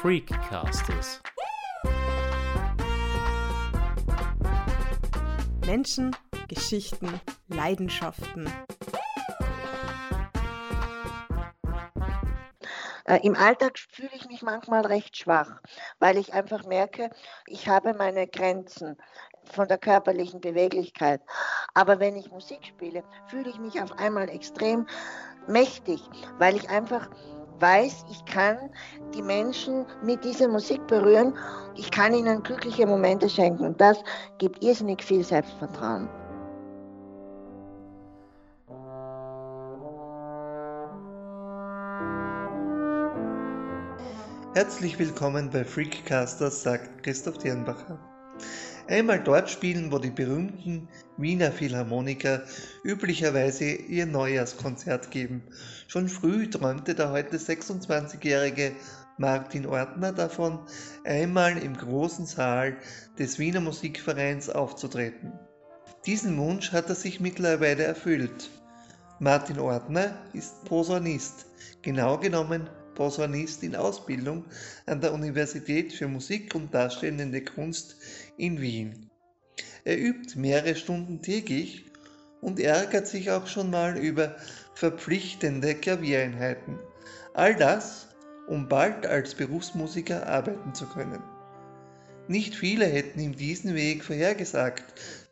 Freakcasters. Menschen, Geschichten, Leidenschaften. Äh, Im Alltag fühle ich mich manchmal recht schwach, weil ich einfach merke, ich habe meine Grenzen von der körperlichen Beweglichkeit. Aber wenn ich Musik spiele, fühle ich mich auf einmal extrem mächtig, weil ich einfach weiß, ich kann die Menschen mit dieser Musik berühren, ich kann ihnen glückliche Momente schenken. Das gibt irrsinnig viel Selbstvertrauen. Herzlich willkommen bei Freakcasters, sagt Christoph Dirnbacher. Einmal dort spielen, wo die berühmten Wiener Philharmoniker üblicherweise ihr Neujahrskonzert geben. Schon früh träumte der heute 26-jährige Martin Ortner davon, einmal im großen Saal des Wiener Musikvereins aufzutreten. Diesen Wunsch hat er sich mittlerweile erfüllt. Martin Ortner ist Posaunist, genau genommen Posaunist in Ausbildung an der Universität für Musik und Darstellende Kunst in Wien. Er übt mehrere Stunden täglich und ärgert sich auch schon mal über verpflichtende Klaviereinheiten. All das, um bald als Berufsmusiker arbeiten zu können. Nicht viele hätten ihm diesen Weg vorhergesagt,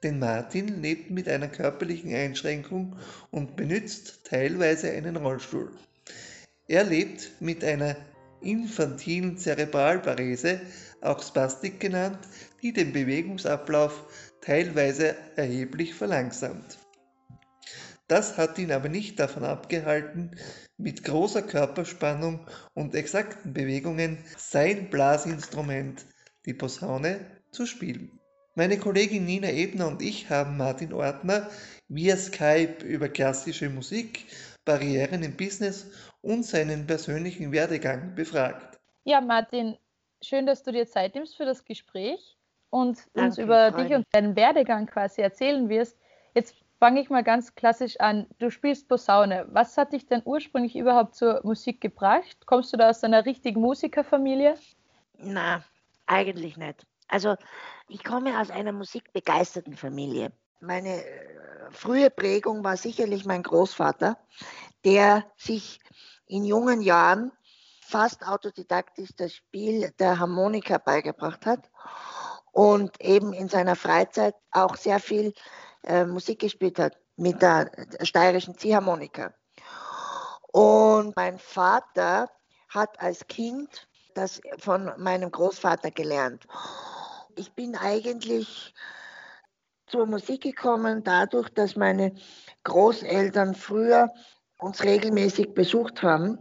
denn Martin lebt mit einer körperlichen Einschränkung und benutzt teilweise einen Rollstuhl. Er lebt mit einer infantilen Zerebralparese, auch Spastik genannt, die den Bewegungsablauf teilweise erheblich verlangsamt. Das hat ihn aber nicht davon abgehalten, mit großer Körperspannung und exakten Bewegungen sein Blasinstrument, die Posaune, zu spielen. Meine Kollegin Nina Ebner und ich haben Martin Ortner via Skype über klassische Musik, Barrieren im Business und seinen persönlichen Werdegang befragt. Ja, Martin, schön, dass du dir Zeit nimmst für das Gespräch und Danke, uns über Freude. dich und deinen Werdegang quasi erzählen wirst. Jetzt fange ich mal ganz klassisch an. Du spielst Posaune. Was hat dich denn ursprünglich überhaupt zur Musik gebracht? Kommst du da aus einer richtigen Musikerfamilie? Na, eigentlich nicht. Also ich komme aus einer musikbegeisterten Familie. Meine äh, frühe Prägung war sicherlich mein Großvater, der sich in jungen Jahren fast autodidaktisch das Spiel der Harmonika beigebracht hat und eben in seiner Freizeit auch sehr viel äh, Musik gespielt hat mit der steirischen Ziehharmonika. Und mein Vater hat als Kind das von meinem Großvater gelernt. Ich bin eigentlich zur Musik gekommen dadurch, dass meine Großeltern früher uns regelmäßig besucht haben.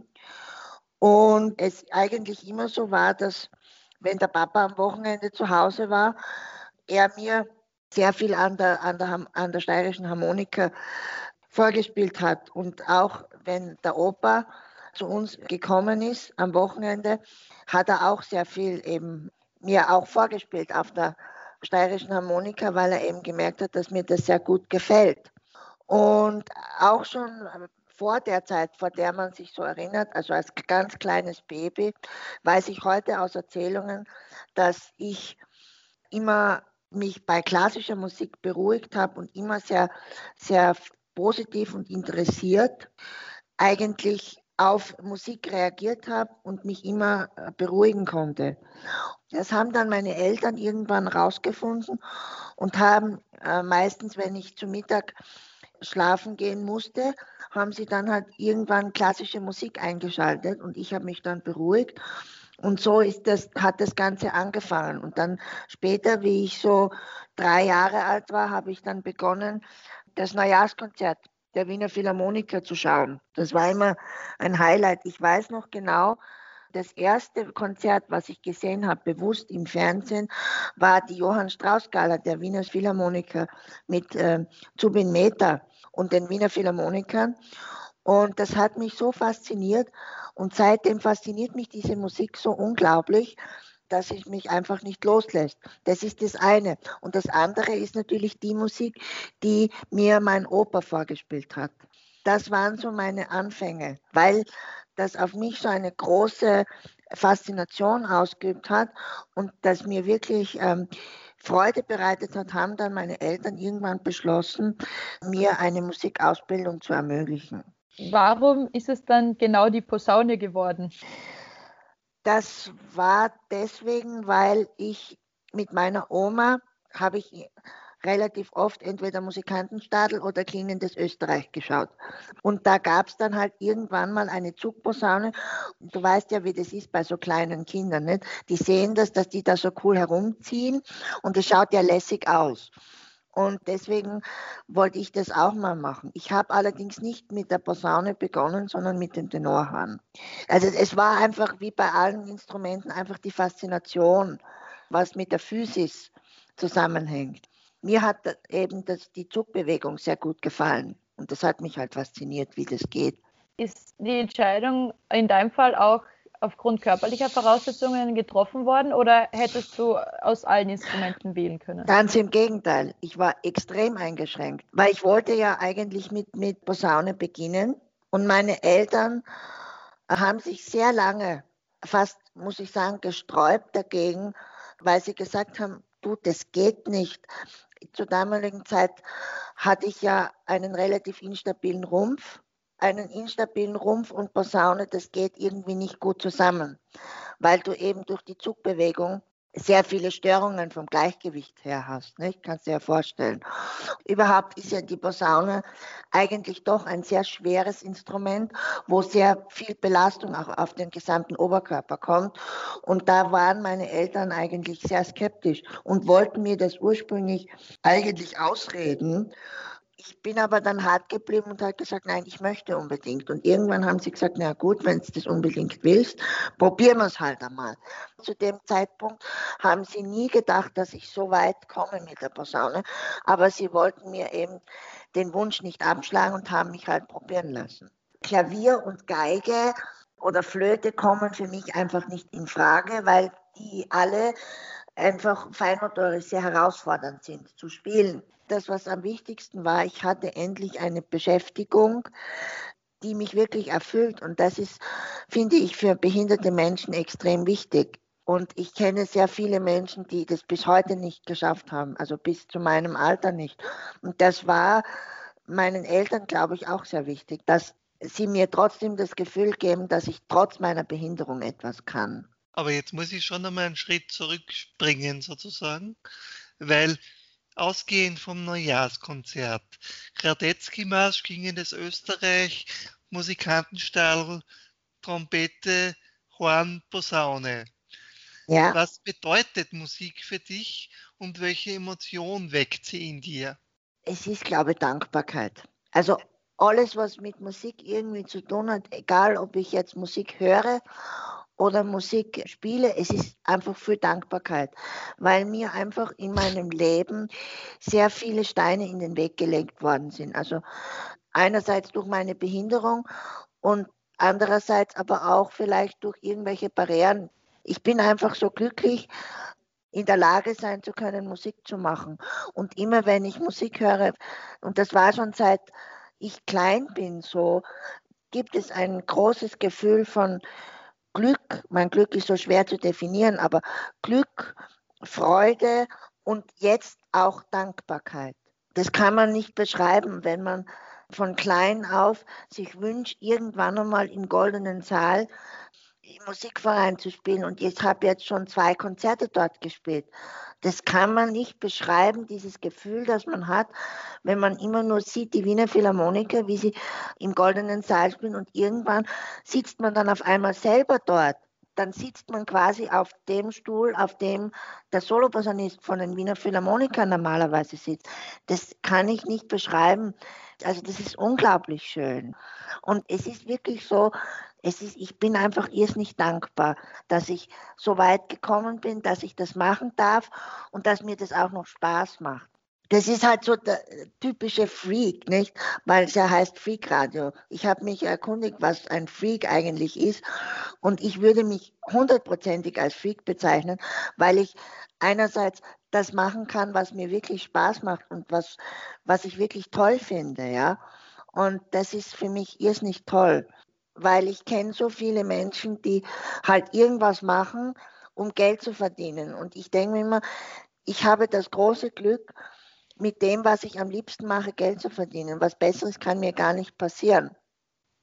Und es eigentlich immer so war, dass wenn der Papa am Wochenende zu Hause war, er mir sehr viel an der, an der, an der steirischen Harmonika vorgespielt hat. Und auch wenn der Opa zu uns gekommen ist am Wochenende, hat er auch sehr viel eben mir auch vorgespielt auf der steirischen Harmonika, weil er eben gemerkt hat, dass mir das sehr gut gefällt. Und auch schon vor der Zeit, vor der man sich so erinnert, also als ganz kleines Baby, weiß ich heute aus Erzählungen, dass ich immer mich bei klassischer Musik beruhigt habe und immer sehr, sehr positiv und interessiert eigentlich auf Musik reagiert habe und mich immer äh, beruhigen konnte. Das haben dann meine Eltern irgendwann rausgefunden und haben äh, meistens, wenn ich zu Mittag schlafen gehen musste, haben sie dann halt irgendwann klassische Musik eingeschaltet und ich habe mich dann beruhigt. Und so ist das, hat das Ganze angefangen. Und dann später, wie ich so drei Jahre alt war, habe ich dann begonnen, das Neujahrskonzert der Wiener Philharmoniker zu schauen. Das war immer ein Highlight. Ich weiß noch genau, das erste Konzert, was ich gesehen habe, bewusst im Fernsehen, war die Johann Strauss Gala der Wiener Philharmoniker mit äh, Zubin Mehta und den Wiener Philharmonikern. Und das hat mich so fasziniert. Und seitdem fasziniert mich diese Musik so unglaublich, dass es mich einfach nicht loslässt. Das ist das eine. Und das andere ist natürlich die Musik, die mir mein Opa vorgespielt hat. Das waren so meine Anfänge, weil das auf mich so eine große Faszination ausgeübt hat und das mir wirklich ähm, Freude bereitet hat, haben dann meine Eltern irgendwann beschlossen, mir eine Musikausbildung zu ermöglichen. Warum ist es dann genau die Posaune geworden? Das war deswegen, weil ich mit meiner Oma habe ich relativ oft entweder Musikantenstadel oder Klingendes Österreich geschaut. Und da gab es dann halt irgendwann mal eine Zugposaune. Du weißt ja, wie das ist bei so kleinen Kindern. Nicht? Die sehen das, dass die da so cool herumziehen und es schaut ja lässig aus. Und deswegen wollte ich das auch mal machen. Ich habe allerdings nicht mit der Posaune begonnen, sondern mit dem Tenorhorn. Also es war einfach wie bei allen Instrumenten einfach die Faszination, was mit der Physis zusammenhängt. Mir hat eben das, die Zugbewegung sehr gut gefallen und das hat mich halt fasziniert, wie das geht. Ist die Entscheidung in deinem Fall auch aufgrund körperlicher Voraussetzungen getroffen worden oder hättest du aus allen Instrumenten wählen können? Ganz im Gegenteil. Ich war extrem eingeschränkt, weil ich wollte ja eigentlich mit, mit Posaune beginnen und meine Eltern haben sich sehr lange, fast muss ich sagen, gesträubt dagegen, weil sie gesagt haben, du, das geht nicht. Zur damaligen Zeit hatte ich ja einen relativ instabilen Rumpf einen instabilen Rumpf und Posaune, das geht irgendwie nicht gut zusammen, weil du eben durch die Zugbewegung sehr viele Störungen vom Gleichgewicht her hast. Nicht? Kannst du dir ja vorstellen. Überhaupt ist ja die Posaune eigentlich doch ein sehr schweres Instrument, wo sehr viel Belastung auch auf den gesamten Oberkörper kommt. Und da waren meine Eltern eigentlich sehr skeptisch und wollten mir das ursprünglich eigentlich ausreden. Ich bin aber dann hart geblieben und habe gesagt, nein, ich möchte unbedingt. Und irgendwann haben sie gesagt, na gut, wenn du das unbedingt willst, probieren wir es halt einmal. Zu dem Zeitpunkt haben sie nie gedacht, dass ich so weit komme mit der Posaune, aber sie wollten mir eben den Wunsch nicht abschlagen und haben mich halt probieren lassen. Klavier und Geige oder Flöte kommen für mich einfach nicht in Frage, weil die alle einfach feinmotorisch sehr herausfordernd sind zu spielen das, was am wichtigsten war, ich hatte endlich eine Beschäftigung, die mich wirklich erfüllt. Und das ist, finde ich, für behinderte Menschen extrem wichtig. Und ich kenne sehr viele Menschen, die das bis heute nicht geschafft haben, also bis zu meinem Alter nicht. Und das war meinen Eltern, glaube ich, auch sehr wichtig, dass sie mir trotzdem das Gefühl geben, dass ich trotz meiner Behinderung etwas kann. Aber jetzt muss ich schon einmal einen Schritt zurückspringen, sozusagen, weil Ausgehend vom Neujahrskonzert. Radetzky-Marsch, Klingendes Österreich, Musikantenstall, Trompete, Horn, Posaune. Ja. Was bedeutet Musik für dich und welche Emotion weckt sie in dir? Es ist, glaube ich, Dankbarkeit. Also alles, was mit Musik irgendwie zu tun hat, egal ob ich jetzt Musik höre oder Musik spiele, es ist einfach für Dankbarkeit, weil mir einfach in meinem Leben sehr viele Steine in den Weg gelegt worden sind. Also einerseits durch meine Behinderung und andererseits aber auch vielleicht durch irgendwelche Barrieren. Ich bin einfach so glücklich, in der Lage sein zu können, Musik zu machen. Und immer wenn ich Musik höre, und das war schon seit ich klein bin so, gibt es ein großes Gefühl von Glück, mein Glück ist so schwer zu definieren, aber Glück, Freude und jetzt auch Dankbarkeit. Das kann man nicht beschreiben, wenn man von klein auf sich wünscht, irgendwann einmal im goldenen Saal Musikverein zu spielen. Und ich habe jetzt schon zwei Konzerte dort gespielt. Das kann man nicht beschreiben, dieses Gefühl, das man hat, wenn man immer nur sieht, die Wiener Philharmoniker, wie sie im goldenen Saal spielen und irgendwann sitzt man dann auf einmal selber dort. Dann sitzt man quasi auf dem Stuhl, auf dem der Soloposaunist von den Wiener Philharmonikern normalerweise sitzt. Das kann ich nicht beschreiben. Also das ist unglaublich schön. Und es ist wirklich so, es ist, ich bin einfach irrsinnig dankbar, dass ich so weit gekommen bin, dass ich das machen darf und dass mir das auch noch Spaß macht. Das ist halt so der typische Freak, nicht? Weil es ja heißt Freak Radio. Ich habe mich erkundigt, was ein Freak eigentlich ist. Und ich würde mich hundertprozentig als Freak bezeichnen, weil ich einerseits das machen kann, was mir wirklich Spaß macht und was, was ich wirklich toll finde, ja. Und das ist für mich irrsinnig toll. Weil ich kenne so viele Menschen, die halt irgendwas machen, um Geld zu verdienen. Und ich denke mir immer, ich habe das große Glück, mit dem, was ich am liebsten mache, Geld zu verdienen. Was Besseres kann mir gar nicht passieren.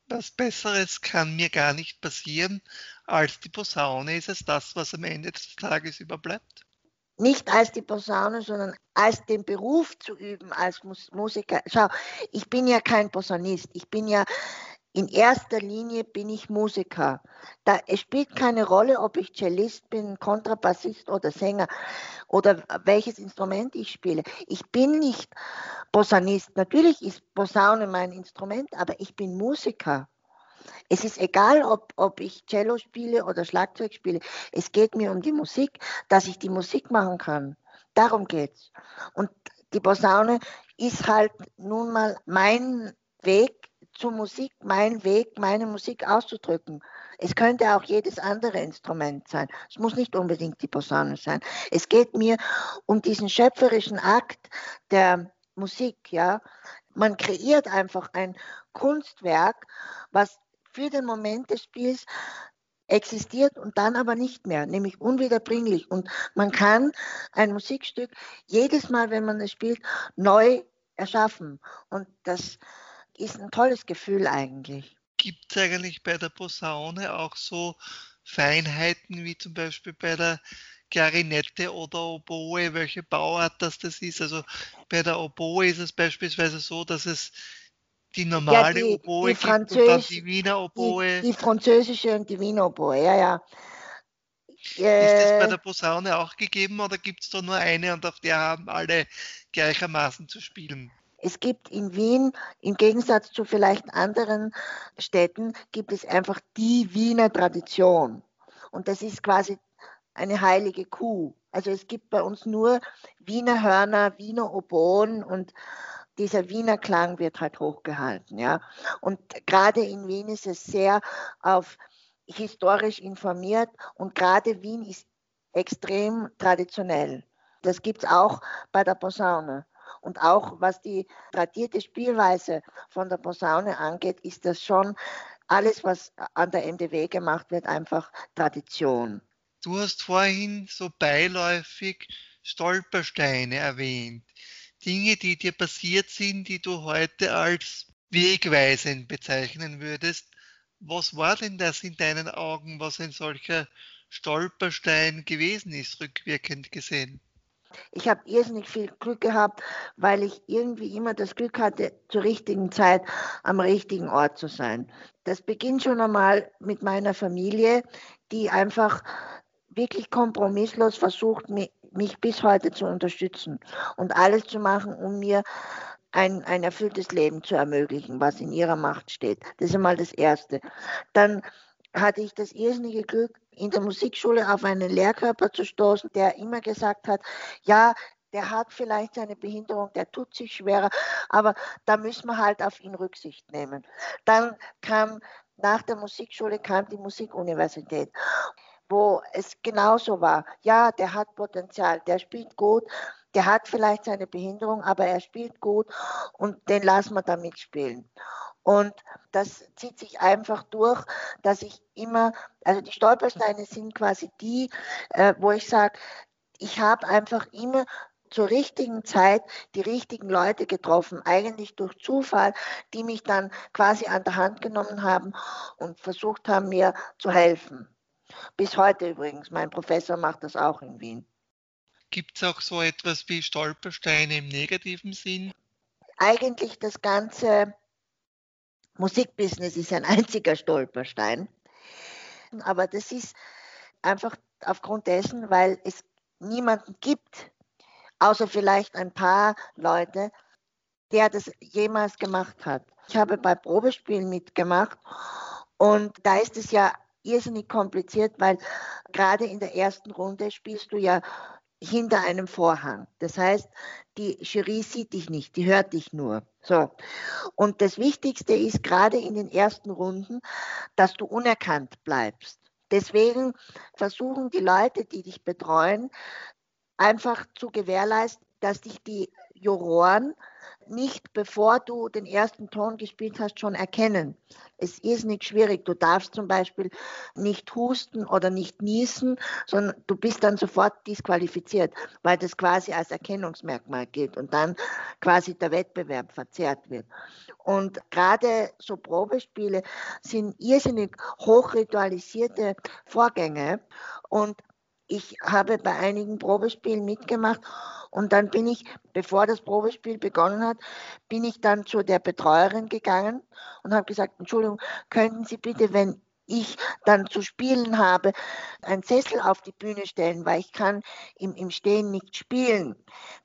Was Besseres kann mir gar nicht passieren als die Posaune. Ist es das, was am Ende des Tages überbleibt? Nicht als die Posaune, sondern als den Beruf zu üben als Musiker. Schau, ich bin ja kein Posaunist. Ich bin ja in erster Linie bin ich Musiker. Da, es spielt keine Rolle, ob ich Cellist bin, Kontrabassist oder Sänger oder welches Instrument ich spiele. Ich bin nicht Posaunist. Natürlich ist Posaune mein Instrument, aber ich bin Musiker. Es ist egal, ob, ob ich Cello spiele oder Schlagzeug spiele. Es geht mir um die Musik, dass ich die Musik machen kann. Darum geht's. Und die Posaune ist halt nun mal mein Weg zur Musik, mein Weg, meine Musik auszudrücken. Es könnte auch jedes andere Instrument sein. Es muss nicht unbedingt die Posaune sein. Es geht mir um diesen schöpferischen Akt der Musik, ja. Man kreiert einfach ein Kunstwerk, was für den Moment des Spiels existiert und dann aber nicht mehr, nämlich unwiederbringlich. Und man kann ein Musikstück jedes Mal, wenn man es spielt, neu erschaffen. Und das ist ein tolles Gefühl eigentlich. Gibt es eigentlich bei der Posaune auch so Feinheiten wie zum Beispiel bei der Klarinette oder Oboe, welche Bauart das das ist? Also bei der Oboe ist es beispielsweise so, dass es die normale ja, die, Oboe die gibt und dann die Wiener Oboe. Die, die, französische und die Wiener Oboe, ja, ja. Ist das bei äh, der Posaune auch gegeben oder gibt es da nur eine und auf der haben alle gleichermaßen zu spielen? Es gibt in Wien, im Gegensatz zu vielleicht anderen Städten, gibt es einfach die Wiener Tradition. Und das ist quasi eine heilige Kuh. Also es gibt bei uns nur Wiener Hörner, Wiener Oboen und dieser Wiener Klang wird halt hochgehalten. Ja. Und gerade in Wien ist es sehr auf historisch informiert und gerade Wien ist extrem traditionell. Das gibt es auch bei der Posaune. Und auch was die tradierte Spielweise von der Posaune angeht, ist das schon alles, was an der MDW gemacht wird, einfach Tradition. Du hast vorhin so beiläufig Stolpersteine erwähnt. Dinge, die dir passiert sind, die du heute als wegweisend bezeichnen würdest. Was war denn das in deinen Augen, was ein solcher Stolperstein gewesen ist, rückwirkend gesehen? Ich habe irrsinnig viel Glück gehabt, weil ich irgendwie immer das Glück hatte, zur richtigen Zeit am richtigen Ort zu sein. Das beginnt schon einmal mit meiner Familie, die einfach wirklich kompromisslos versucht, mich, bis heute zu unterstützen und alles zu machen, um mir ein, ein erfülltes Leben zu ermöglichen, was in ihrer Macht steht. Das ist einmal das Erste. Dann hatte ich das irrsinnige Glück, in der Musikschule auf einen Lehrkörper zu stoßen, der immer gesagt hat, ja, der hat vielleicht seine Behinderung, der tut sich schwerer, aber da müssen wir halt auf ihn Rücksicht nehmen. Dann kam nach der Musikschule kam die Musikuniversität, wo es genauso war. Ja, der hat Potenzial, der spielt gut, der hat vielleicht seine Behinderung, aber er spielt gut und den lassen wir da mitspielen. Und das zieht sich einfach durch, dass ich immer, also die Stolpersteine sind quasi die, äh, wo ich sage, ich habe einfach immer zur richtigen Zeit die richtigen Leute getroffen, eigentlich durch Zufall, die mich dann quasi an der Hand genommen haben und versucht haben, mir zu helfen. Bis heute übrigens, mein Professor macht das auch in Wien. Gibt es auch so etwas wie Stolpersteine im negativen Sinn? Eigentlich das ganze Musikbusiness ist ein einziger Stolperstein. Aber das ist einfach aufgrund dessen, weil es niemanden gibt, außer vielleicht ein paar Leute, der das jemals gemacht hat. Ich habe bei Probespielen mitgemacht und da ist es ja irrsinnig kompliziert, weil gerade in der ersten Runde spielst du ja hinter einem Vorhang. Das heißt, die Jury sieht dich nicht, die hört dich nur. So. Und das Wichtigste ist gerade in den ersten Runden, dass du unerkannt bleibst. Deswegen versuchen die Leute, die dich betreuen, einfach zu gewährleisten, dass dich die Juroren nicht, bevor du den ersten Ton gespielt hast, schon erkennen. Es ist nicht schwierig. Du darfst zum Beispiel nicht husten oder nicht niesen, sondern du bist dann sofort disqualifiziert, weil das quasi als Erkennungsmerkmal gilt und dann quasi der Wettbewerb verzerrt wird. Und gerade so Probespiele sind irrsinnig hochritualisierte Vorgänge und ich habe bei einigen Probespielen mitgemacht und dann bin ich, bevor das Probespiel begonnen hat, bin ich dann zu der Betreuerin gegangen und habe gesagt, Entschuldigung, könnten Sie bitte, wenn ich dann zu spielen habe, einen Sessel auf die Bühne stellen, weil ich kann im, im Stehen nicht spielen.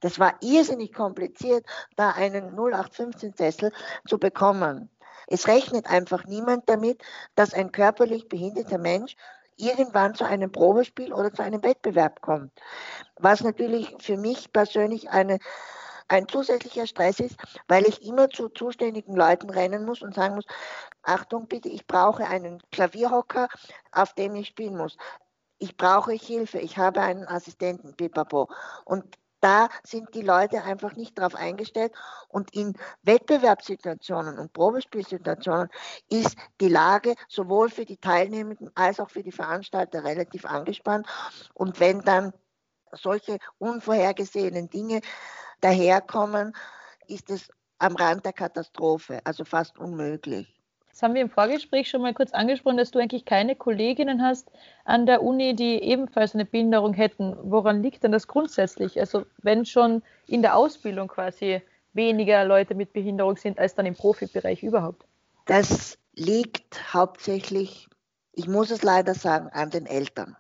Das war irrsinnig kompliziert, da einen 0815-Sessel zu bekommen. Es rechnet einfach niemand damit, dass ein körperlich behinderter Mensch irgendwann zu einem Probespiel oder zu einem Wettbewerb kommt. Was natürlich für mich persönlich eine, ein zusätzlicher Stress ist, weil ich immer zu zuständigen Leuten rennen muss und sagen muss, Achtung bitte, ich brauche einen Klavierhocker, auf dem ich spielen muss. Ich brauche Hilfe, ich habe einen Assistenten, pipapo. Und da sind die Leute einfach nicht darauf eingestellt. Und in Wettbewerbssituationen und Probespielsituationen ist die Lage sowohl für die Teilnehmenden als auch für die Veranstalter relativ angespannt. Und wenn dann solche unvorhergesehenen Dinge daherkommen, ist es am Rand der Katastrophe, also fast unmöglich. Das haben wir im Vorgespräch schon mal kurz angesprochen, dass du eigentlich keine Kolleginnen hast an der Uni, die ebenfalls eine Behinderung hätten. Woran liegt denn das grundsätzlich? Also wenn schon in der Ausbildung quasi weniger Leute mit Behinderung sind als dann im Profibereich überhaupt? Das liegt hauptsächlich, ich muss es leider sagen, an den Eltern.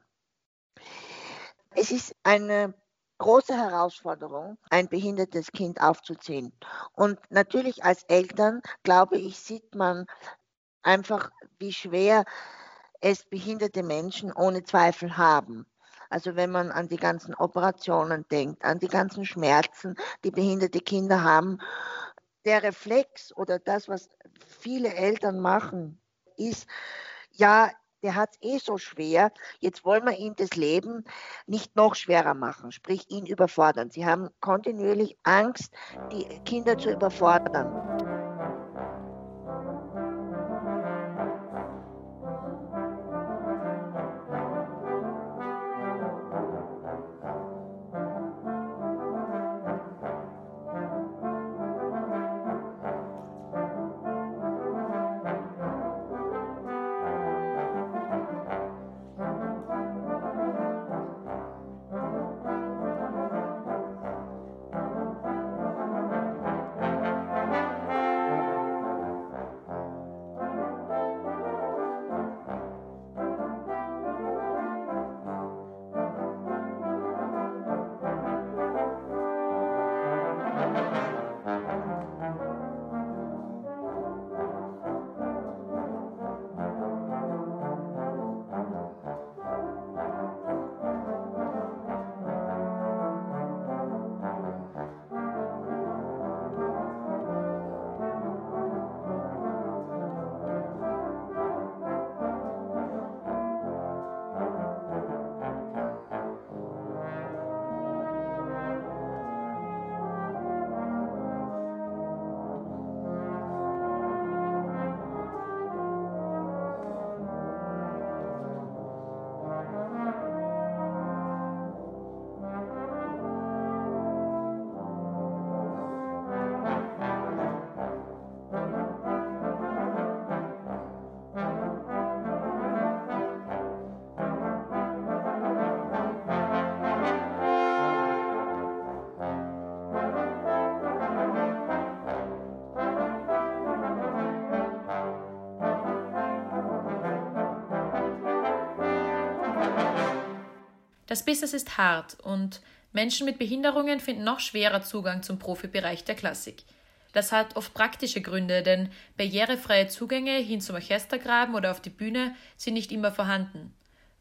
Es ist eine große Herausforderung, ein behindertes Kind aufzuziehen. Und natürlich als Eltern, glaube ich, sieht man einfach, wie schwer es behinderte Menschen ohne Zweifel haben. Also wenn man an die ganzen Operationen denkt, an die ganzen Schmerzen, die behinderte Kinder haben, der Reflex oder das, was viele Eltern machen, ist, ja, der hat es eh so schwer, jetzt wollen wir ihm das Leben nicht noch schwerer machen, sprich ihn überfordern. Sie haben kontinuierlich Angst, die Kinder zu überfordern. Das Business ist hart und Menschen mit Behinderungen finden noch schwerer Zugang zum Profibereich der Klassik. Das hat oft praktische Gründe, denn barrierefreie Zugänge hin zum Orchestergraben oder auf die Bühne sind nicht immer vorhanden.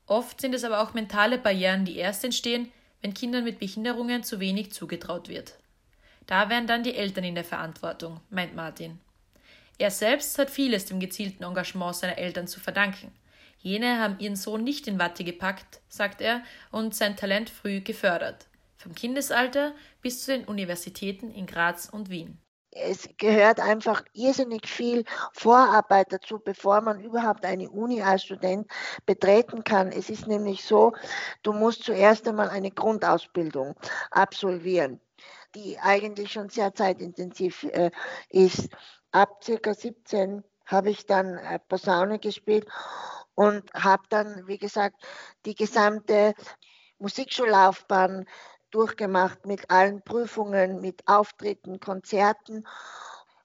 Oft sind es aber auch mentale Barrieren, die erst entstehen, wenn Kindern mit Behinderungen zu wenig zugetraut wird. Da wären dann die Eltern in der Verantwortung, meint Martin. Er selbst hat vieles dem gezielten Engagement seiner Eltern zu verdanken. Jene haben ihren Sohn nicht in Watte gepackt, sagt er, und sein Talent früh gefördert. Vom Kindesalter bis zu den Universitäten in Graz und Wien. es gehört einfach irrsinnig viel Vorarbeit dazu, bevor man überhaupt eine Uni als Student betreten kann. Es ist nämlich so, du musst zuerst einmal eine Grundausbildung absolvieren, die eigentlich schon sehr zeitintensiv äh, ist. Ab circa 17 habe ich dann äh, Posaune gespielt und habe dann, wie gesagt, die gesamte Musikschullaufbahn durchgemacht mit allen Prüfungen, mit Auftritten, Konzerten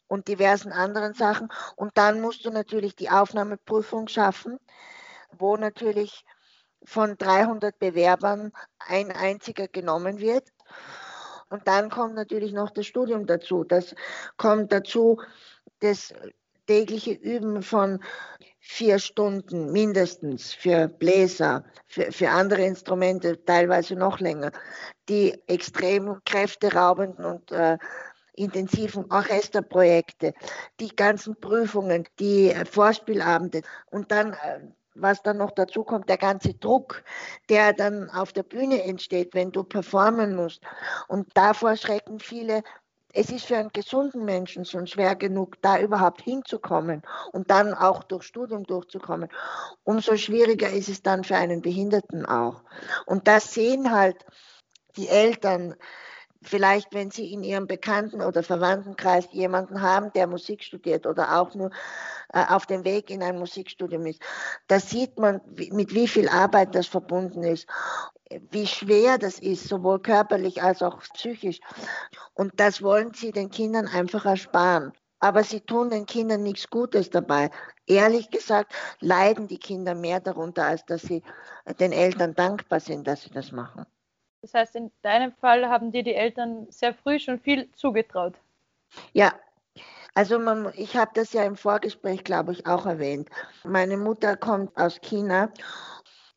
und diversen anderen Sachen. Und dann musst du natürlich die Aufnahmeprüfung schaffen, wo natürlich von 300 Bewerbern ein einziger genommen wird. Und dann kommt natürlich noch das Studium dazu. Das kommt dazu, das tägliche Üben von vier Stunden mindestens für Bläser, für, für andere Instrumente teilweise noch länger, die extrem kräfteraubenden und äh, intensiven Orchesterprojekte, die ganzen Prüfungen, die Vorspielabende und dann äh, was dann noch dazu kommt, der ganze Druck, der dann auf der Bühne entsteht, wenn du performen musst. Und davor schrecken viele es ist für einen gesunden Menschen schon schwer genug, da überhaupt hinzukommen und dann auch durch Studium durchzukommen. Umso schwieriger ist es dann für einen Behinderten auch. Und das sehen halt die Eltern, vielleicht wenn sie in ihrem Bekannten- oder Verwandtenkreis jemanden haben, der Musik studiert oder auch nur äh, auf dem Weg in ein Musikstudium ist. Da sieht man, mit wie viel Arbeit das verbunden ist wie schwer das ist, sowohl körperlich als auch psychisch. Und das wollen sie den Kindern einfach ersparen. Aber sie tun den Kindern nichts Gutes dabei. Ehrlich gesagt leiden die Kinder mehr darunter, als dass sie den Eltern dankbar sind, dass sie das machen. Das heißt, in deinem Fall haben dir die Eltern sehr früh schon viel zugetraut. Ja, also man, ich habe das ja im Vorgespräch, glaube ich, auch erwähnt. Meine Mutter kommt aus China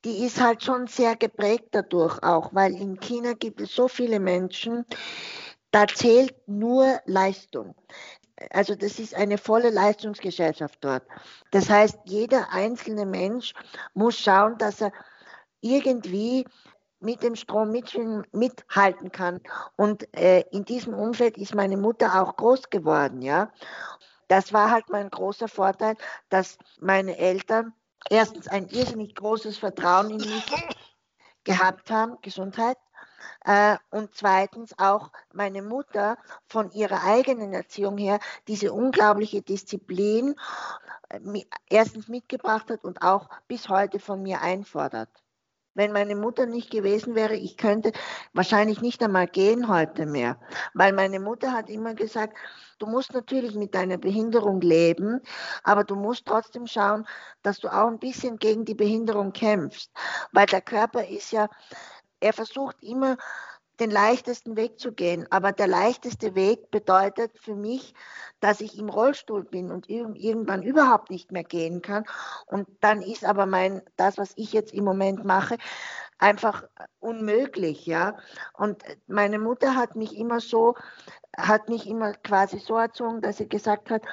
die ist halt schon sehr geprägt dadurch auch, weil in China gibt es so viele Menschen, da zählt nur Leistung. Also das ist eine volle Leistungsgesellschaft dort. Das heißt, jeder einzelne Mensch muss schauen, dass er irgendwie mit dem Strom mithalten kann. Und äh, in diesem Umfeld ist meine Mutter auch groß geworden, ja. Das war halt mein großer Vorteil, dass meine Eltern erstens ein irrsinnig großes Vertrauen in mich gehabt haben, Gesundheit, äh, und zweitens auch meine Mutter von ihrer eigenen Erziehung her diese unglaubliche Disziplin äh, erstens mitgebracht hat und auch bis heute von mir einfordert. Wenn meine Mutter nicht gewesen wäre, ich könnte wahrscheinlich nicht einmal gehen heute mehr, weil meine Mutter hat immer gesagt, du musst natürlich mit deiner Behinderung leben, aber du musst trotzdem schauen, dass du auch ein bisschen gegen die Behinderung kämpfst, weil der Körper ist ja, er versucht immer den leichtesten Weg zu gehen. Aber der leichteste Weg bedeutet für mich, dass ich im Rollstuhl bin und irgendwann überhaupt nicht mehr gehen kann. Und dann ist aber mein, das, was ich jetzt im Moment mache, einfach unmöglich, ja. Und meine Mutter hat mich immer so, hat mich immer quasi so erzogen, dass sie gesagt hat,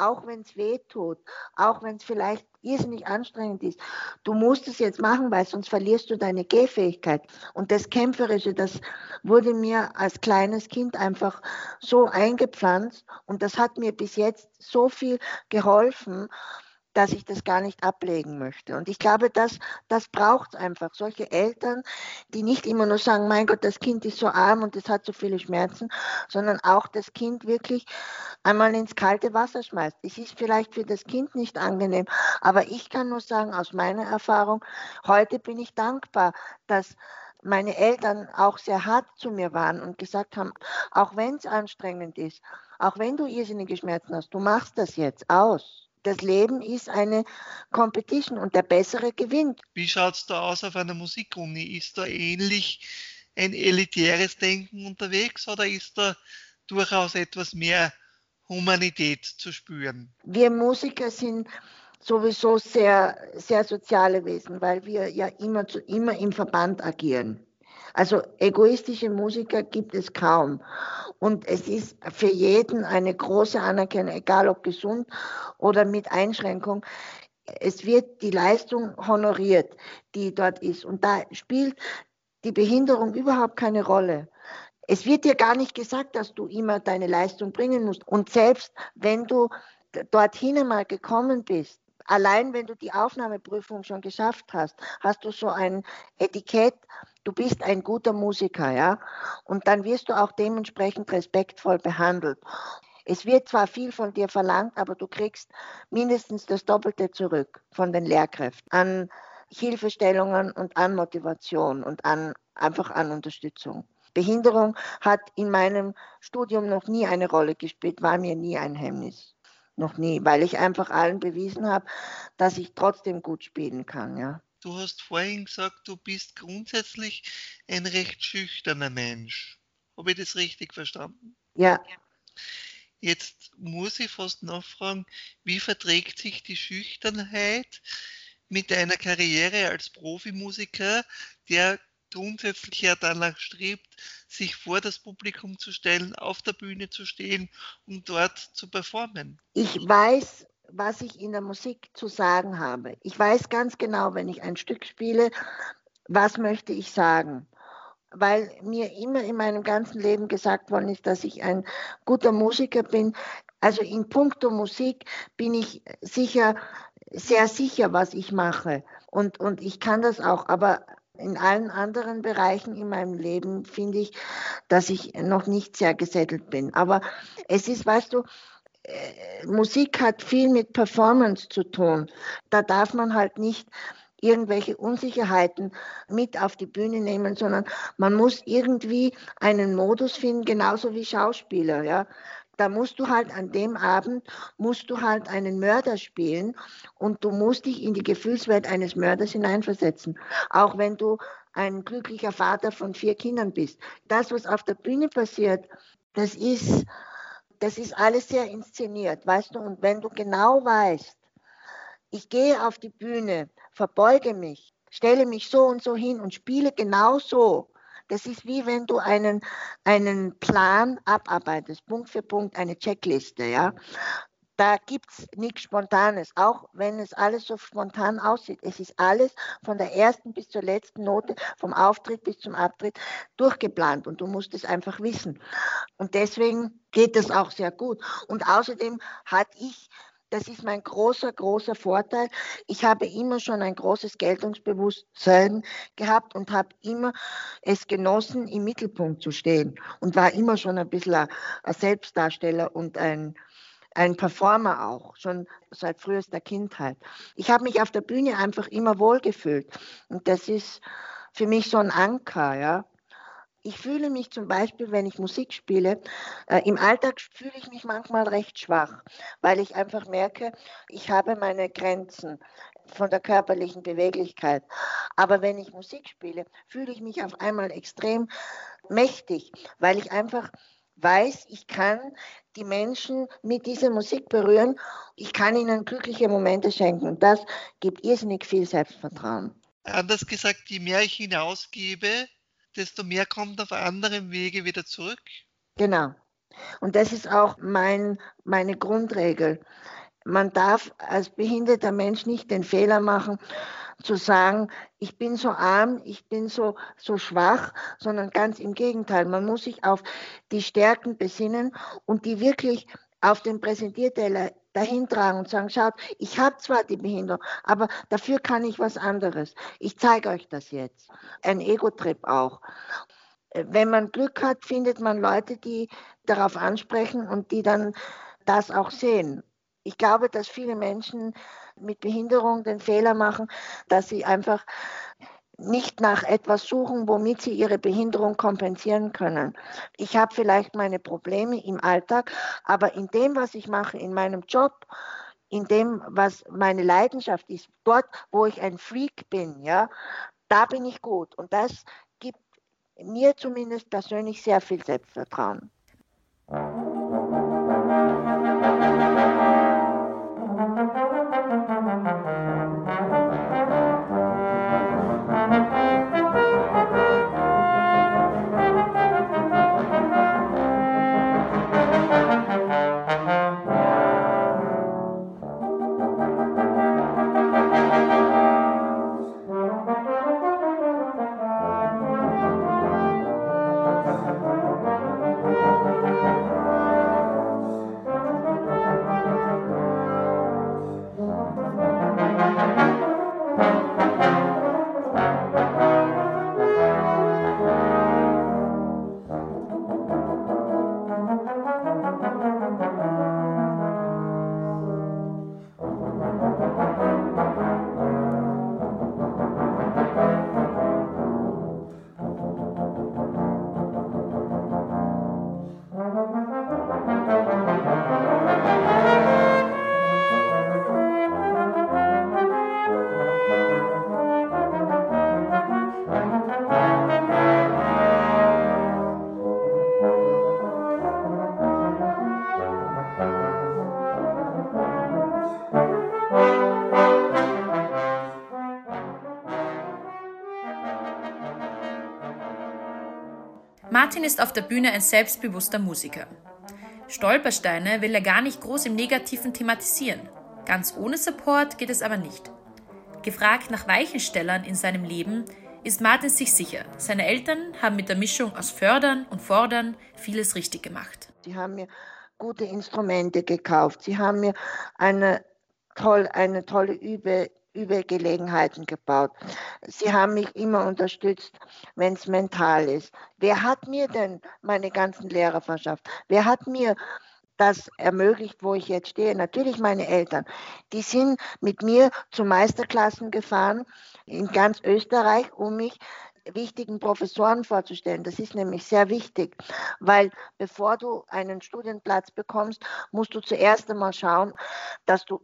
auch wenn es weh tut, auch wenn es vielleicht irrsinnig anstrengend ist. Du musst es jetzt machen, weil sonst verlierst du deine Gehfähigkeit. Und das Kämpferische, das wurde mir als kleines Kind einfach so eingepflanzt und das hat mir bis jetzt so viel geholfen dass ich das gar nicht ablegen möchte. Und ich glaube, das, das braucht es einfach. Solche Eltern, die nicht immer nur sagen, mein Gott, das Kind ist so arm und es hat so viele Schmerzen, sondern auch das Kind wirklich einmal ins kalte Wasser schmeißt. Es ist vielleicht für das Kind nicht angenehm, aber ich kann nur sagen, aus meiner Erfahrung, heute bin ich dankbar, dass meine Eltern auch sehr hart zu mir waren und gesagt haben, auch wenn es anstrengend ist, auch wenn du irrsinnige Schmerzen hast, du machst das jetzt aus das Leben ist eine Competition und der Bessere gewinnt. Wie schaut es da aus auf einer Musikuni? Ist da ähnlich ein elitäres Denken unterwegs oder ist da durchaus etwas mehr Humanität zu spüren? Wir Musiker sind sowieso sehr, sehr soziale Wesen, weil wir ja immer, zu, immer im Verband agieren. Also egoistische Musiker gibt es kaum. Und es ist für jeden eine große Anerkennung, egal ob gesund oder mit Einschränkung. Es wird die Leistung honoriert, die dort ist. Und da spielt die Behinderung überhaupt keine Rolle. Es wird dir gar nicht gesagt, dass du immer deine Leistung bringen musst. Und selbst wenn du dorthin einmal gekommen bist, allein wenn du die Aufnahmeprüfung schon geschafft hast, hast du so ein Etikett, du bist ein guter Musiker, ja. Und dann wirst du auch dementsprechend respektvoll behandelt. Es wird zwar viel von dir verlangt, aber du kriegst mindestens das Doppelte zurück von den Lehrkräften an Hilfestellungen und an Motivation und an einfach an Unterstützung. Behinderung hat in meinem Studium noch nie eine Rolle gespielt, war mir nie ein Hemmnis. Noch nie, weil ich einfach allen bewiesen habe, dass ich trotzdem gut spielen kann, ja. Du hast vorhin gesagt, du bist grundsätzlich ein recht schüchterner Mensch. Habe ich das richtig verstanden? Ja. Jetzt muss ich fast nachfragen, wie verträgt sich die Schüchternheit mit einer Karriere als Profimusiker, der grundsätzlich ja danach strebt, sich vor das Publikum zu stellen, auf der Bühne zu stehen und dort zu performen? Ich weiß, was ich in der Musik zu sagen habe. Ich weiß ganz genau, wenn ich ein Stück spiele, was möchte ich sagen. Weil mir immer in meinem ganzen Leben gesagt worden ist, dass ich ein guter Musiker bin. Also in puncto Musik bin ich sicher, sehr sicher, was ich mache. Und, und ich kann das auch. Aber in allen anderen Bereichen in meinem Leben finde ich, dass ich noch nicht sehr gesettelt bin. Aber es ist, weißt du, äh, Musik hat viel mit Performance zu tun. Da darf man halt nicht irgendwelche Unsicherheiten mit auf die Bühne nehmen, sondern man muss irgendwie einen Modus finden, genauso wie Schauspieler, ja da musst du halt an dem Abend, musst du halt einen Mörder spielen und du musst dich in die Gefühlswelt eines Mörders hineinversetzen. Auch wenn du ein glücklicher Vater von vier Kindern bist. Das, was auf der Bühne passiert, das ist, das ist alles sehr inszeniert, weißt du? Und wenn du genau weißt, ich gehe auf die Bühne, verbeuge mich, stelle mich so und so hin und spiele genau so, das ist wie wenn du einen, einen Plan abarbeitest, Punkt für Punkt, eine Checkliste, ja. Da gibt es nichts Spontanes, auch wenn es alles so spontan aussieht. Es ist alles von der ersten bis zur letzten Note, vom Auftritt bis zum Abtritt durchgeplant und du musst es einfach wissen. Und deswegen geht das auch sehr gut. Und außerdem hatte ich das ist mein großer, großer Vorteil. Ich habe immer schon ein großes Geltungsbewusstsein gehabt und habe immer es genossen, im Mittelpunkt zu stehen und war immer schon ein bisschen ein, Selbstdarsteller und ein, ein Performer auch, schon seit frühester Kindheit. Ich habe mich auf der Bühne einfach immer wohlgefühlt und das ist für mich so ein Anker, ja. Ich fühle mich zum Beispiel, wenn ich Musik spiele, äh, im Alltag fühle ich mich manchmal recht schwach, weil ich einfach merke, ich habe meine Grenzen von der körperlichen Beweglichkeit. Aber wenn ich Musik spiele, fühle ich mich auf einmal extrem mächtig, weil ich einfach weiß, ich kann die Menschen mit dieser Musik berühren, ich kann ihnen glückliche Momente schenken. Und das gibt irrsinnig viel Selbstvertrauen. Anders gesagt, je mehr ich hinausgebe, desto mehr kommt auf anderem Wege wieder zurück. Genau. Und das ist auch mein, meine Grundregel. Man darf als behinderter Mensch nicht den Fehler machen, zu sagen, ich bin so arm, ich bin so, so schwach, sondern ganz im Gegenteil. Man muss sich auf die Stärken besinnen und die wirklich auf den Präsentierteller dahin tragen und sagen, schaut, ich habe zwar die Behinderung, aber dafür kann ich was anderes. Ich zeige euch das jetzt. Ein Ego-Trip auch. Wenn man Glück hat, findet man Leute, die darauf ansprechen und die dann das auch sehen. Ich glaube, dass viele Menschen mit Behinderung den Fehler machen, dass sie einfach nicht nach etwas suchen, womit sie ihre Behinderung kompensieren können. Ich habe vielleicht meine Probleme im Alltag, aber in dem, was ich mache, in meinem Job, in dem, was meine Leidenschaft ist, dort, wo ich ein Freak bin, ja, da bin ich gut. Und das gibt mir zumindest persönlich sehr viel Selbstvertrauen. Martin ist auf der Bühne ein selbstbewusster Musiker. Stolpersteine will er gar nicht groß im Negativen thematisieren. Ganz ohne Support geht es aber nicht. Gefragt nach Weichenstellern in seinem Leben, ist Martin sich sicher, seine Eltern haben mit der Mischung aus Fördern und Fordern vieles richtig gemacht. Sie haben mir gute Instrumente gekauft. Sie haben mir eine, toll, eine tolle Übe, Übegelegenheiten gebaut. Sie haben mich immer unterstützt, wenn es mental ist. Wer hat mir denn meine ganzen Lehrer verschafft? Wer hat mir das ermöglicht, wo ich jetzt stehe? Natürlich meine Eltern. Die sind mit mir zu Meisterklassen gefahren in ganz Österreich, um mich wichtigen Professoren vorzustellen. Das ist nämlich sehr wichtig, weil bevor du einen Studienplatz bekommst, musst du zuerst einmal schauen, dass du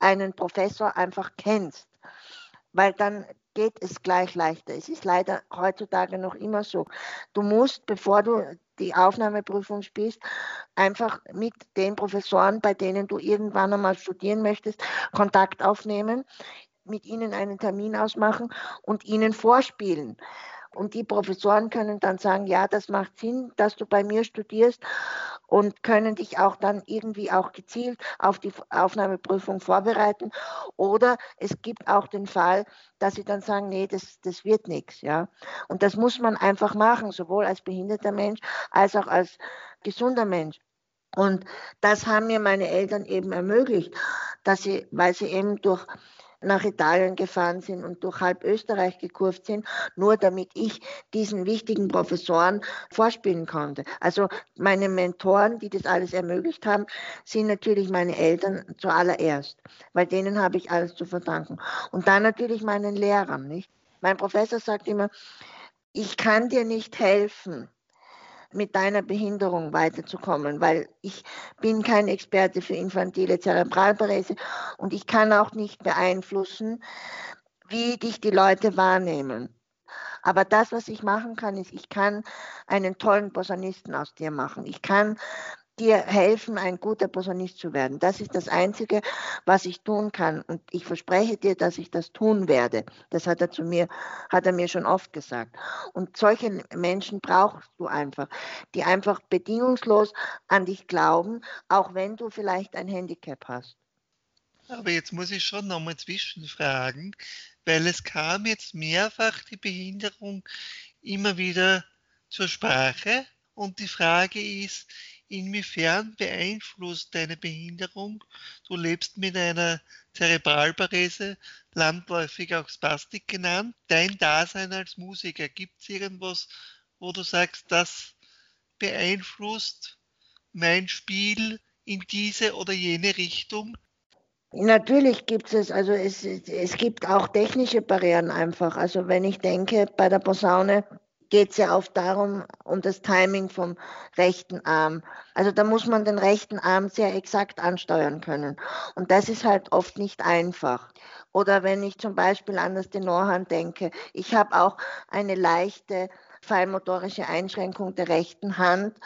irgendeinen Professor einfach kennst, weil dann geht es gleich leichter. Es ist leider heutzutage noch immer so. Du musst, bevor du die Aufnahmeprüfung spielst, einfach mit den Professoren, bei denen du irgendwann einmal studieren möchtest, Kontakt aufnehmen mit ihnen einen Termin ausmachen und ihnen vorspielen. Und die Professoren können dann sagen, ja, das macht Sinn, dass du bei mir studierst und können dich auch dann irgendwie auch gezielt auf die Aufnahmeprüfung vorbereiten. Oder es gibt auch den Fall, dass sie dann sagen, nee, das, das wird nichts. Ja? Und das muss man einfach machen, sowohl als behinderter Mensch als auch als gesunder Mensch. Und das haben mir meine Eltern eben ermöglicht, dass sie, weil sie eben durch nach Italien gefahren sind und durch halb Österreich gekurft sind, nur damit ich diesen wichtigen Professoren vorspielen konnte. Also meine Mentoren, die das alles ermöglicht haben, sind natürlich meine Eltern zuallererst, weil denen habe ich alles zu verdanken. Und dann natürlich meinen Lehrern, nicht? Mein Professor sagt immer, ich kann dir nicht helfen, mit deiner Behinderung weiterzukommen, weil ich bin kein Experte für infantile Zerebralparese und ich kann auch nicht beeinflussen, wie dich die Leute wahrnehmen. Aber das, was ich machen kann, ist, ich kann einen tollen Posaunisten aus dir machen. Ich kann dir helfen, ein guter Posaunist zu werden. Das ist das Einzige, was ich tun kann. Und ich verspreche dir, dass ich das tun werde. Das hat er zu mir, hat er mir schon oft gesagt. Und solche Menschen brauchst du einfach, die einfach bedingungslos an dich glauben, auch wenn du vielleicht ein Handicap hast. Aber jetzt muss ich schon nochmal zwischenfragen, weil es kam jetzt mehrfach die Behinderung immer wieder zur Sprache. Und die Frage ist, Inwiefern beeinflusst deine Behinderung, du lebst mit einer Zerebralparese, landläufig auch Spastik genannt, dein Dasein als Musiker? Gibt es irgendwas, wo du sagst, das beeinflusst mein Spiel in diese oder jene Richtung? Natürlich gibt es, also es, es gibt auch technische Barrieren einfach. Also wenn ich denke, bei der Posaune geht es ja oft darum, um das Timing vom rechten Arm. Also da muss man den rechten Arm sehr exakt ansteuern können. Und das ist halt oft nicht einfach. Oder wenn ich zum Beispiel an das Tenorhand denke, ich habe auch eine leichte feinmotorische Einschränkung der rechten Hand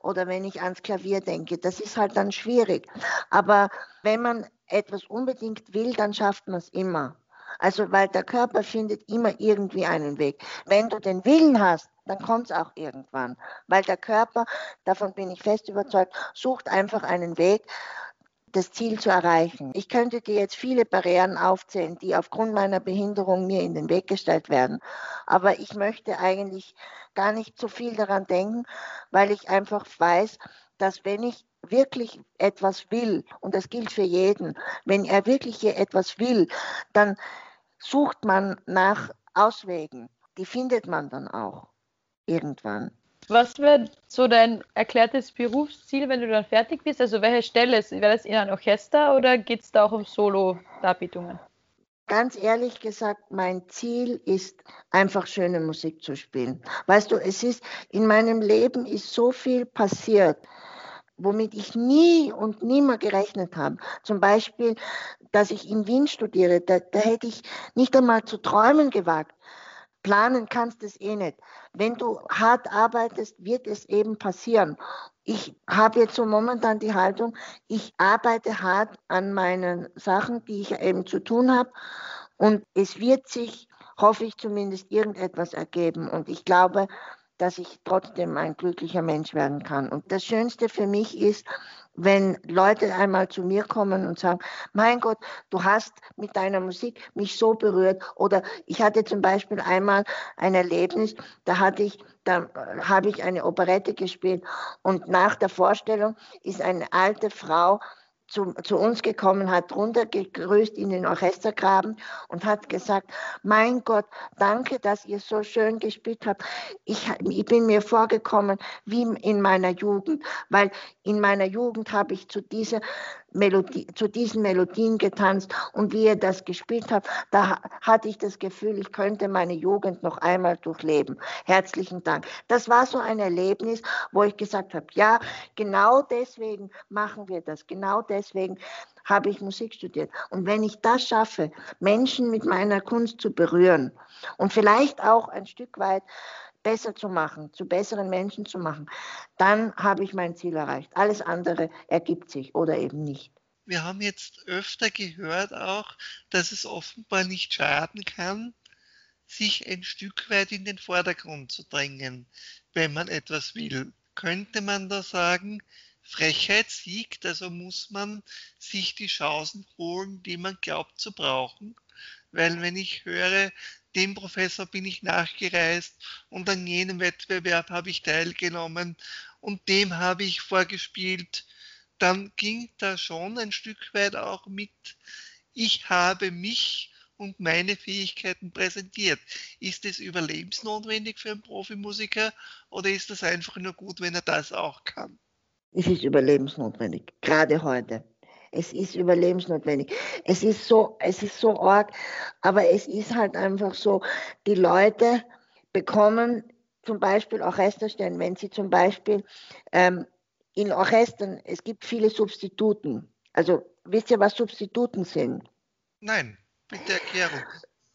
oder wenn ich ans Klavier denke, das ist halt dann schwierig. Aber wenn man etwas unbedingt will, dann schafft man es immer. Also weil der Körper findet immer irgendwie einen Weg. Wenn du den Willen hast, dann kommt es auch irgendwann. Weil der Körper, davon bin ich fest überzeugt, sucht einfach einen Weg, das Ziel zu erreichen. Ich könnte dir jetzt viele Barrieren aufzählen, die aufgrund meiner Behinderung mir in den Weg gestellt werden. Aber ich möchte eigentlich gar nicht so viel daran denken, weil ich einfach weiß, dass wenn ich wirklich etwas will, und das gilt für jeden, wenn er wirklich hier etwas will, dann sucht man nach Auswegen. Die findet man dann auch irgendwann. Was wäre so dein erklärtes Berufsziel, wenn du dann fertig bist? Also welche Stelle? Wäre das in einem Orchester oder geht es da auch um Solo-Darbietungen? Ganz ehrlich gesagt, mein Ziel ist einfach schöne Musik zu spielen. Weißt du, es ist in meinem Leben ist so viel passiert womit ich nie und nimmer gerechnet habe. Zum Beispiel, dass ich in Wien studiere, da, da hätte ich nicht einmal zu träumen gewagt. Planen kannst du es eh nicht. Wenn du hart arbeitest, wird es eben passieren. Ich habe jetzt so momentan die Haltung, ich arbeite hart an meinen Sachen, die ich eben zu tun habe. Und es wird sich, hoffe ich zumindest, irgendetwas ergeben. Und ich glaube, dass ich trotzdem ein glücklicher Mensch werden kann. Und das Schönste für mich ist, wenn Leute einmal zu mir kommen und sagen, mein Gott, du hast mit deiner Musik mich so berührt. Oder ich hatte zum Beispiel einmal ein Erlebnis, da hatte ich, da habe ich eine Operette gespielt und nach der Vorstellung ist eine alte Frau zu, zu, uns gekommen, hat runtergegrüßt in den Orchestergraben und hat gesagt, mein Gott, danke, dass ihr so schön gespielt habt. Ich, ich bin mir vorgekommen wie in meiner Jugend, weil in meiner Jugend habe ich zu dieser Melodie, zu diesen Melodien getanzt und wie ihr das gespielt habt, da hatte ich das Gefühl, ich könnte meine Jugend noch einmal durchleben. Herzlichen Dank. Das war so ein Erlebnis, wo ich gesagt habe, ja, genau deswegen machen wir das, genau deswegen habe ich Musik studiert. Und wenn ich das schaffe, Menschen mit meiner Kunst zu berühren und vielleicht auch ein Stück weit besser zu machen, zu besseren Menschen zu machen, dann habe ich mein Ziel erreicht. Alles andere ergibt sich oder eben nicht. Wir haben jetzt öfter gehört auch, dass es offenbar nicht schaden kann, sich ein Stück weit in den Vordergrund zu drängen, wenn man etwas will. Könnte man da sagen, Frechheit siegt, also muss man sich die Chancen holen, die man glaubt zu brauchen? Weil wenn ich höre, dem Professor bin ich nachgereist und an jenem Wettbewerb habe ich teilgenommen und dem habe ich vorgespielt, dann ging da schon ein Stück weit auch mit, ich habe mich und meine Fähigkeiten präsentiert. Ist es überlebensnotwendig für einen Profimusiker oder ist das einfach nur gut, wenn er das auch kann? Es ist überlebensnotwendig, gerade heute. Es ist überlebensnotwendig. Es ist so, es ist so arg, aber es ist halt einfach so, die Leute bekommen zum Beispiel Orchesterstellen, wenn sie zum Beispiel ähm, in Orchestern, es gibt viele Substituten. Also wisst ihr, was Substituten sind? Nein, bitte Erklärung.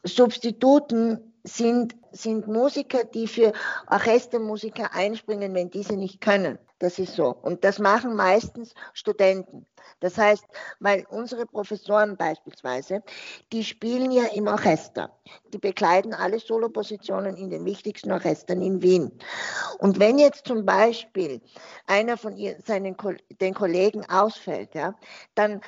Substituten sind, sind Musiker, die für Orchestermusiker einspringen, wenn diese nicht können. Das ist so. Und das machen meistens Studenten. Das heißt, weil unsere Professoren beispielsweise, die spielen ja im Orchester. Die bekleiden alle Solopositionen in den wichtigsten Orchestern in Wien. Und wenn jetzt zum Beispiel einer von ihr, seinen, den Kollegen ausfällt, ja, dann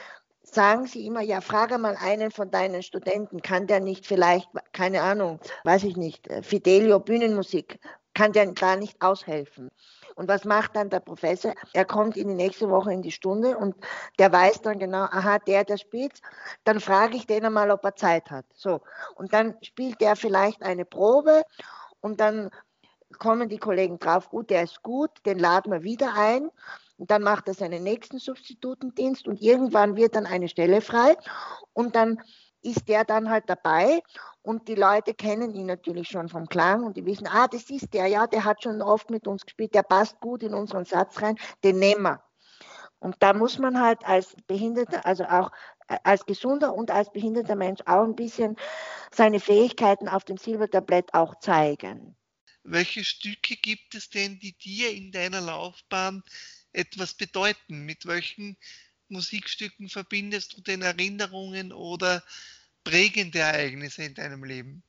sagen sie immer, ja, frage mal einen von deinen Studenten, kann der nicht vielleicht, keine Ahnung, weiß ich nicht, Fidelio Bühnenmusik, kann der gar nicht aushelfen. Und was macht dann der Professor? Er kommt in die nächste Woche in die Stunde und der weiß dann genau, aha, der, der spielt. Dann frage ich den einmal, ob er Zeit hat. So. Und dann spielt der vielleicht eine Probe und dann kommen die Kollegen drauf, gut, der ist gut, den laden wir wieder ein. Und dann macht er seinen nächsten Substitutendienst und irgendwann wird dann eine Stelle frei und dann ist der dann halt dabei und die Leute kennen ihn natürlich schon vom Klang und die wissen, ah, das ist der, ja, der hat schon oft mit uns gespielt, der passt gut in unseren Satz rein, den nehmen wir. Und da muss man halt als Behinderter, also auch äh, als gesunder und als behinderter Mensch auch ein bisschen seine Fähigkeiten auf dem Silbertablett auch zeigen. Welche Stücke gibt es denn, die dir in deiner Laufbahn etwas bedeuten? Mit welchen Musikstücken verbindest du denn Erinnerungen oder prägende Ereignisse in deinem Leben?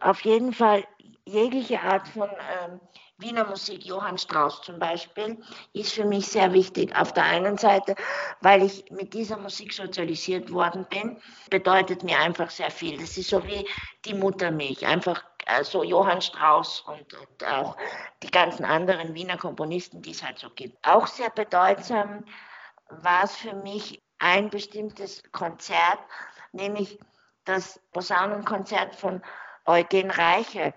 Auf jeden Fall jegliche Art von ähm, Wiener Musik, Johann Strauss zum Beispiel, ist für mich sehr wichtig. Auf der einen Seite, weil ich mit dieser Musik sozialisiert worden bin, bedeutet mir einfach sehr viel. Das ist so wie die Muttermilch, einfach äh, so Johann Strauss und, und, auch die ganzen anderen Wiener Komponisten, die es halt so gibt. Auch sehr bedeutsam war es für mich ein bestimmtes Konzert, nämlich das Posaunenkonzert von Eugen Reiche.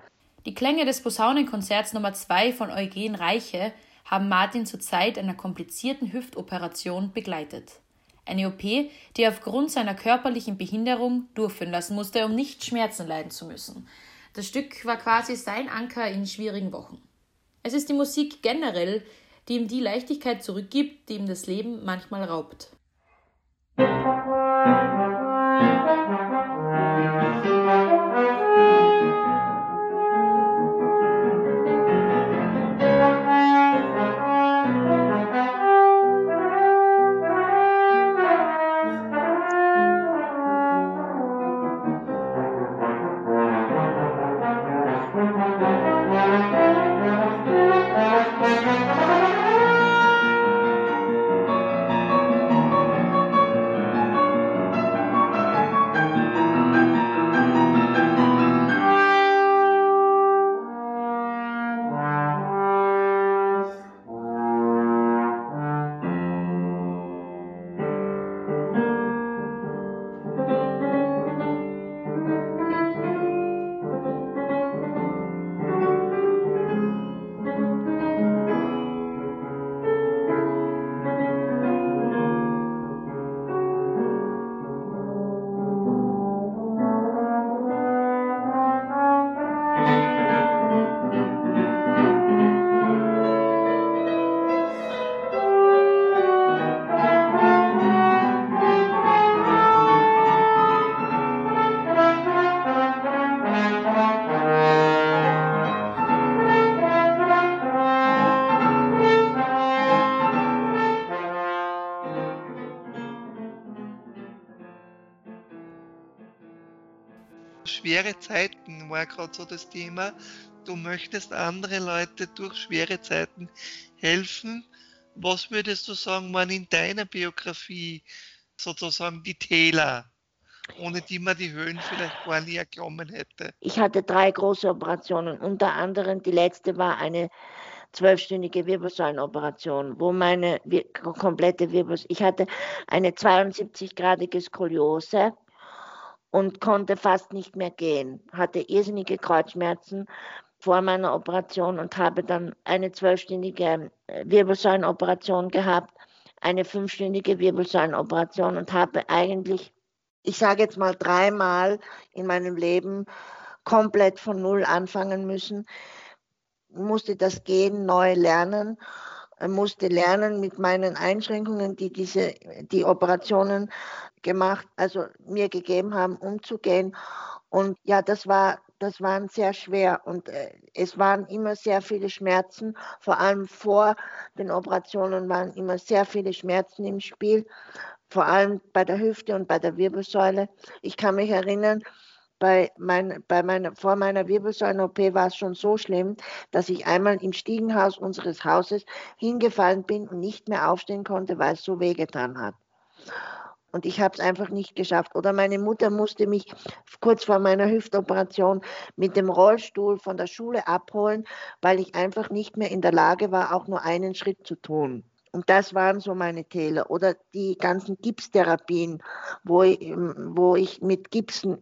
Die Klänge des Posaunenkonzerts Nummer 2 von Eugen Reiche haben Martin zur Zeit einer komplizierten Hüftoperation begleitet. Eine OP, die er aufgrund seiner körperlichen Behinderung durchführen lassen musste, um nicht Schmerzen leiden zu müssen. Das Stück war quasi sein Anker in schwierigen Wochen. Es ist die Musik generell, die ihm die Leichtigkeit zurückgibt, die ihm das Leben manchmal raubt. Schwere Zeiten war gerade so das Thema. Du möchtest andere Leute durch schwere Zeiten helfen. Was würdest du sagen, waren in deiner Biografie sozusagen die Täler, ohne die man die Höhen vielleicht gar nie erklommen hätte? Ich hatte drei große Operationen. Unter anderem die letzte war eine zwölfstündige Wirbelsäulenoperation, wo meine komplette Wirbelsäule, ich hatte eine 72-gradige Skoliose und konnte fast nicht mehr gehen, hatte irrsinnige Kreuzschmerzen vor meiner Operation und habe dann eine zwölfstündige äh, Wirbelsäulenoperation gehabt, eine fünfstündige Wirbelsäulenoperation und habe eigentlich, ich sage jetzt mal dreimal in meinem Leben komplett von Null anfangen müssen. Musste das Gehen neu lernen, musste lernen mit meinen Einschränkungen, die diese, die Operationen gemacht, also mir gegeben haben, umzugehen. Und ja, das war, das waren sehr schwer und äh, es waren immer sehr viele Schmerzen. Vor allem vor den Operationen waren immer sehr viele Schmerzen im Spiel, vor allem bei der Hüfte und bei der Wirbelsäule. Ich kann mich erinnern, bei, mein, bei meiner, vor meiner Wirbelsäulen-OP war es schon so schlimm, dass ich einmal im Stiegenhaus unseres Hauses hingefallen bin und nicht mehr aufstehen konnte, weil es so wehgetan hat. Und ich habe es einfach nicht geschafft. Oder meine Mutter musste mich kurz vor meiner Hüftoperation mit dem Rollstuhl von der Schule abholen, weil ich einfach nicht mehr in der Lage war, auch nur einen Schritt zu tun. Und das waren so meine Täler. Oder die ganzen Gipstherapien, wo ich, wo ich mit Gipsen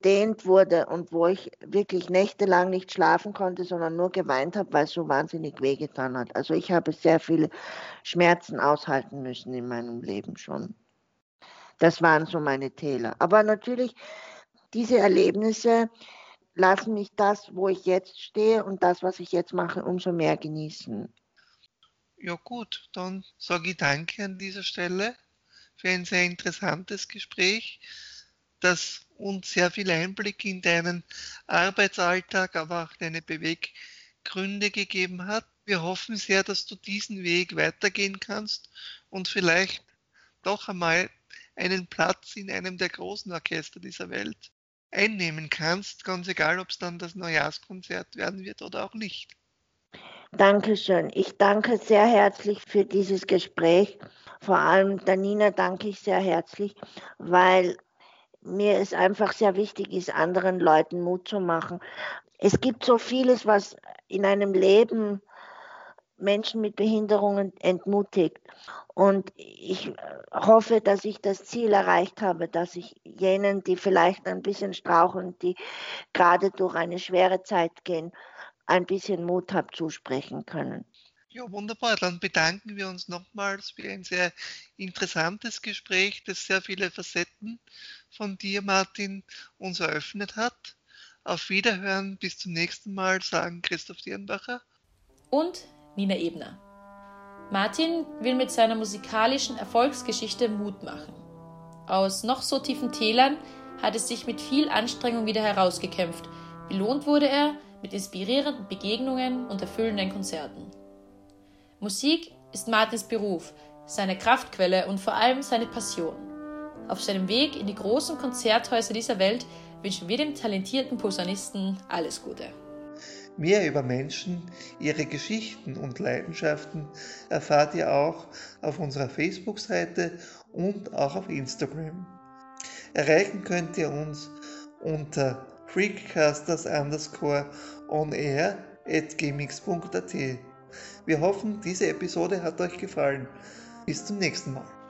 gedehnt wurde und wo ich wirklich nächtelang nicht schlafen konnte, sondern nur geweint habe, weil es so wahnsinnig wehgetan hat. Also ich habe sehr viele Schmerzen aushalten müssen in meinem Leben schon. Das waren so meine Täler. Aber natürlich, diese Erlebnisse lassen mich das, wo ich jetzt stehe und das, was ich jetzt mache, umso mehr genießen. Ja gut, dann sage ich danke an dieser Stelle für ein sehr interessantes Gespräch, das uns sehr viel Einblick in deinen Arbeitsalltag, aber auch deine Beweggründe gegeben hat. Wir hoffen sehr, dass du diesen Weg weitergehen kannst und vielleicht doch einmal einen Platz in einem der großen Orchester dieser Welt einnehmen kannst, ganz egal, ob es dann das Neujahrskonzert werden wird oder auch nicht. Dankeschön. Ich danke sehr herzlich für dieses Gespräch. Vor allem der Nina danke ich sehr herzlich, weil mir es einfach sehr wichtig ist, anderen Leuten Mut zu machen. Es gibt so vieles, was in einem Leben Menschen mit Behinderungen entmutigt. Und ich hoffe, dass ich das Ziel erreicht habe, dass ich jenen, die vielleicht ein bisschen strauchen, die gerade durch eine schwere Zeit gehen, ein bisschen Mut habe zusprechen können. Ja, wunderbar. Dann bedanken wir uns nochmals für ein sehr interessantes Gespräch, das sehr viele Facetten von dir, Martin, uns eröffnet hat. Auf Wiederhören, bis zum nächsten Mal, sagen Christoph Dierenbacher und Nina Ebner. Martin will mit seiner musikalischen Erfolgsgeschichte Mut machen. Aus noch so tiefen Tälern hat es sich mit viel Anstrengung wieder herausgekämpft. Belohnt wurde er mit inspirierenden Begegnungen und erfüllenden Konzerten. Musik ist Martins Beruf, seine Kraftquelle und vor allem seine Passion. Auf seinem Weg in die großen Konzerthäuser dieser Welt wünschen wir dem talentierten Posaunisten alles Gute. Mehr über Menschen, ihre Geschichten und Leidenschaften erfahrt ihr auch auf unserer Facebook-Seite und auch auf Instagram. Erreichen könnt ihr uns unter freakcasters underscore on air at gmx.at. Wir hoffen, diese Episode hat euch gefallen. Bis zum nächsten Mal.